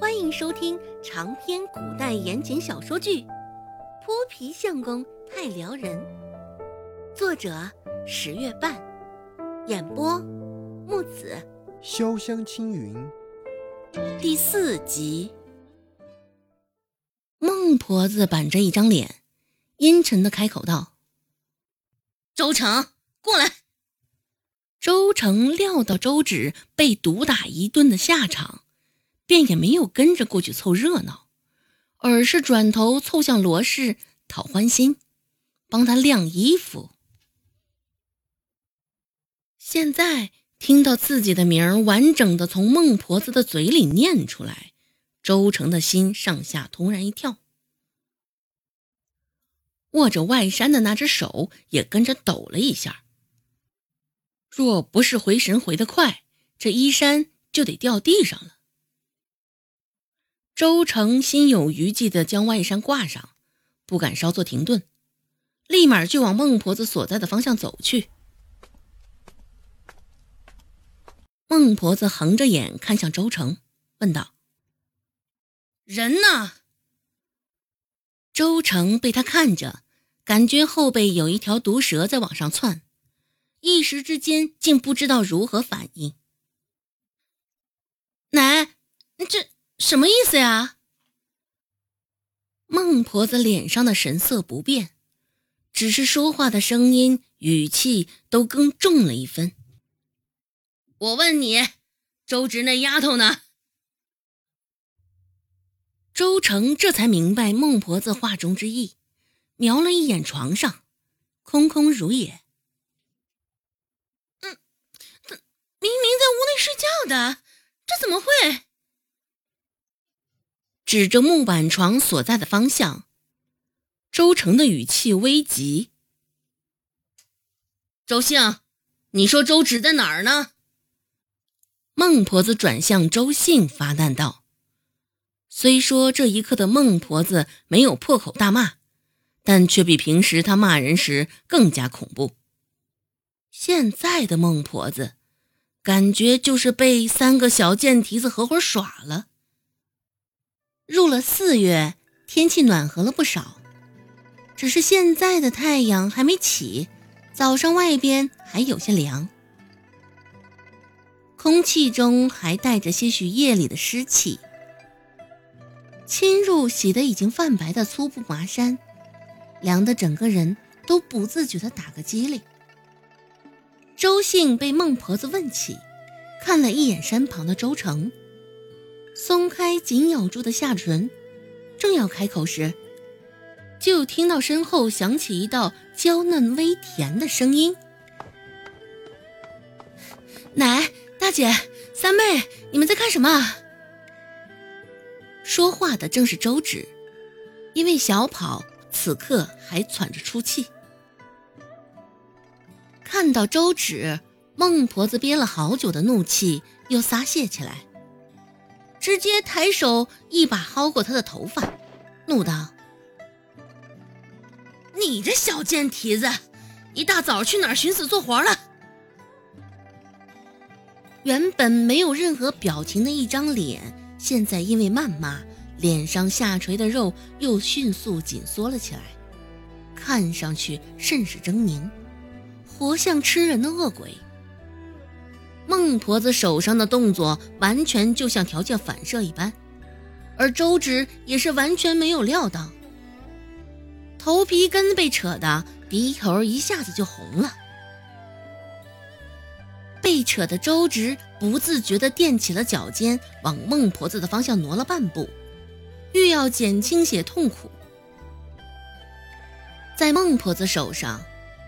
欢迎收听长篇古代言情小说剧《泼皮相公太撩人》，作者十月半，演播木子潇湘青云，第四集。孟婆子板着一张脸，阴沉的开口道：“周成，过来。”周成料到周芷被毒打一顿的下场。便也没有跟着过去凑热闹，而是转头凑向罗氏讨欢心，帮他晾衣服。现在听到自己的名儿完整的从孟婆子的嘴里念出来，周成的心上下突然一跳，握着外衫的那只手也跟着抖了一下。若不是回神回得快，这衣衫就得掉地上了。周成心有余悸地将外衫挂上，不敢稍作停顿，立马就往孟婆子所在的方向走去。孟婆子横着眼看向周成，问道：“人呢？”周成被他看着，感觉后背有一条毒蛇在往上窜，一时之间竟不知道如何反应。奶，这。什么意思呀？孟婆子脸上的神色不变，只是说话的声音、语气都更重了一分。我问你，周直那丫头呢？周成这才明白孟婆子话中之意，瞄了一眼床上，空空如也。嗯，明明在屋内睡觉的，这怎么会？指着木板床所在的方向，周成的语气危急：“周兴，你说周芷在哪儿呢？”孟婆子转向周兴发难道：“虽说这一刻的孟婆子没有破口大骂，但却比平时她骂人时更加恐怖。现在的孟婆子，感觉就是被三个小贱蹄子合伙耍了。”入了四月，天气暖和了不少，只是现在的太阳还没起，早上外边还有些凉，空气中还带着些许夜里的湿气。侵入洗得已经泛白的粗布麻衫，凉得整个人都不自觉地打个激灵。周兴被孟婆子问起，看了一眼身旁的周成。松开紧咬住的下唇，正要开口时，就听到身后响起一道娇嫩微甜的声音：“奶，大姐，三妹，你们在干什么？”说话的正是周芷，因为小跑，此刻还喘着粗气。看到周芷，孟婆子憋了好久的怒气又撒泄起来。直接抬手一把薅过他的头发，怒道：“你这小贱蹄子，一大早去哪儿寻死做活了？”原本没有任何表情的一张脸，现在因为谩骂，脸上下垂的肉又迅速紧缩了起来，看上去甚是狰狞，活像吃人的恶鬼。孟婆子手上的动作完全就像条件反射一般，而周芷也是完全没有料到，头皮根被扯的鼻头一下子就红了。被扯的周芷不自觉地垫起了脚尖，往孟婆子的方向挪了半步，欲要减轻些痛苦。在孟婆子手上，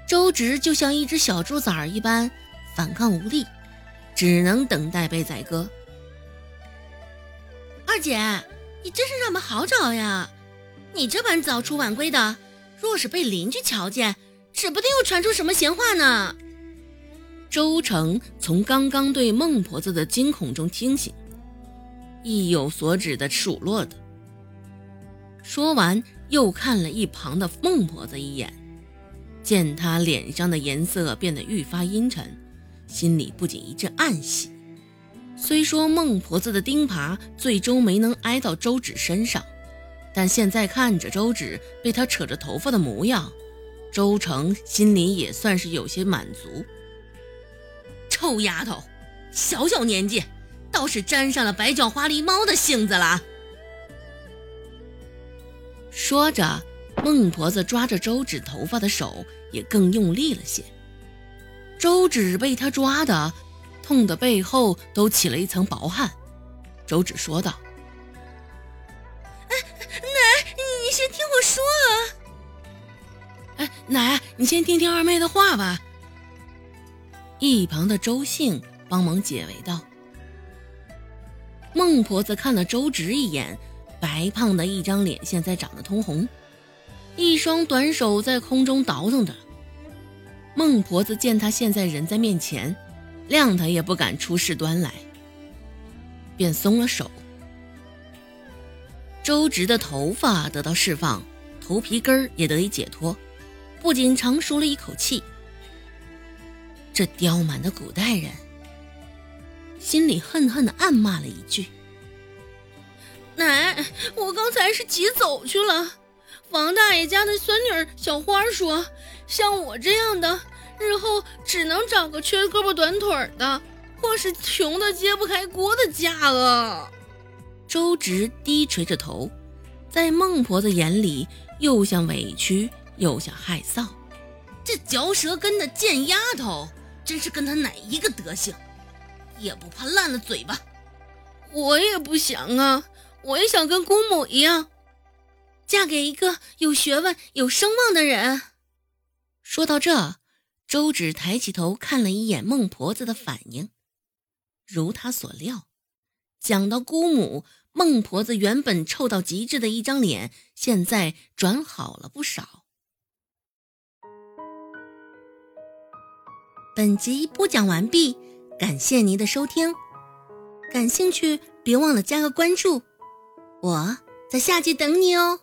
周芷就像一只小猪崽儿一般，反抗无力。只能等待被宰割。二姐，你真是让我们好找呀！你这般早出晚归的，若是被邻居瞧见，指不定又传出什么闲话呢。周成从刚刚对孟婆子的惊恐中清醒，意有所指的数落的。说完，又看了一旁的孟婆子一眼，见她脸上的颜色变得愈发阴沉。心里不仅一阵暗喜，虽说孟婆子的钉耙最终没能挨到周芷身上，但现在看着周芷被他扯着头发的模样，周成心里也算是有些满足。臭丫头，小小年纪，倒是沾上了白脚花狸猫的性子了。说着，孟婆子抓着周芷头发的手也更用力了些。周芷被他抓的。痛的背后都起了一层薄汗，周芷说道：“哎，奶，你你先听我说啊！哎，奶，你先听听二妹的话吧。”一旁的周兴帮忙解围道。孟婆子看了周芷一眼，白胖的一张脸现在长得通红，一双短手在空中倒腾着。孟婆子见他现在人在面前。谅他也不敢出事端来，便松了手。周直的头发得到释放，头皮根儿也得以解脱，不仅长舒了一口气。这刁蛮的古代人，心里恨恨的暗骂了一句：“奶，我刚才是急走去了。王大爷家的孙女小花说，像我这样的。”日后只能找个缺胳膊短腿的，或是穷的揭不开锅的嫁了。周直低垂着头，在孟婆的眼里，又像委屈，又像害臊。这嚼舌根的贱丫头，真是跟她奶一个德行，也不怕烂了嘴巴。我也不想啊，我也想跟姑母一样，嫁给一个有学问、有声望的人。说到这。周芷抬起头看了一眼孟婆子的反应，如他所料，讲到姑母，孟婆子原本臭到极致的一张脸，现在转好了不少。本集播讲完毕，感谢您的收听，感兴趣别忘了加个关注，我在下集等你哦。